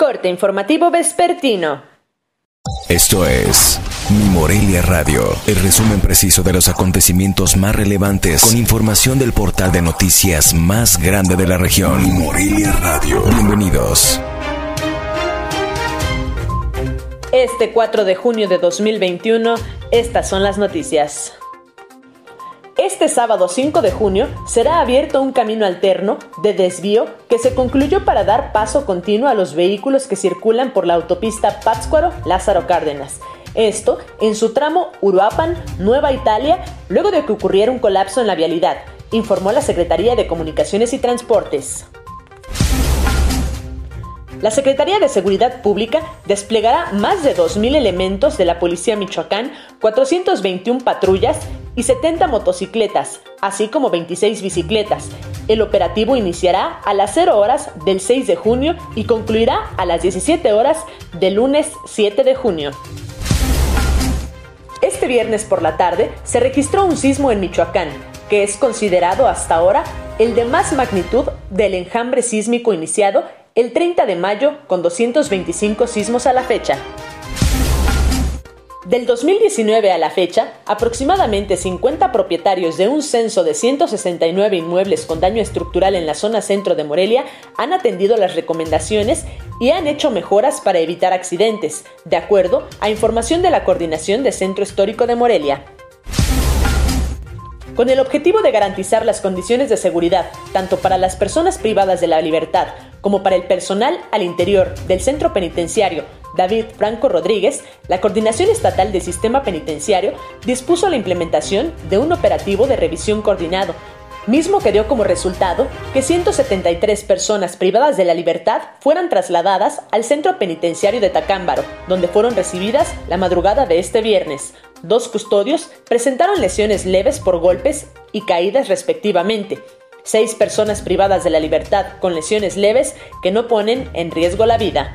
Corte informativo vespertino. Esto es Mi Morelia Radio, el resumen preciso de los acontecimientos más relevantes con información del portal de noticias más grande de la región. Mi Morelia Radio. Bienvenidos. Este 4 de junio de 2021, estas son las noticias. Este sábado 5 de junio será abierto un camino alterno de desvío que se concluyó para dar paso continuo a los vehículos que circulan por la autopista Pátzcuaro-Lázaro Cárdenas. Esto en su tramo Uruapan, Nueva Italia, luego de que ocurriera un colapso en la vialidad, informó la Secretaría de Comunicaciones y Transportes. La Secretaría de Seguridad Pública desplegará más de 2.000 elementos de la Policía Michoacán, 421 patrullas y 70 motocicletas, así como 26 bicicletas. El operativo iniciará a las 0 horas del 6 de junio y concluirá a las 17 horas del lunes 7 de junio. Este viernes por la tarde se registró un sismo en Michoacán, que es considerado hasta ahora el de más magnitud del enjambre sísmico iniciado el 30 de mayo con 225 sismos a la fecha. Del 2019 a la fecha, aproximadamente 50 propietarios de un censo de 169 inmuebles con daño estructural en la zona centro de Morelia han atendido las recomendaciones y han hecho mejoras para evitar accidentes, de acuerdo a información de la Coordinación de Centro Histórico de Morelia. Con el objetivo de garantizar las condiciones de seguridad tanto para las personas privadas de la libertad como para el personal al interior del centro penitenciario David Franco Rodríguez, la Coordinación Estatal del Sistema Penitenciario dispuso la implementación de un operativo de revisión coordinado, mismo que dio como resultado que 173 personas privadas de la libertad fueran trasladadas al centro penitenciario de Tacámbaro, donde fueron recibidas la madrugada de este viernes. Dos custodios presentaron lesiones leves por golpes y caídas respectivamente, seis personas privadas de la libertad con lesiones leves que no ponen en riesgo la vida.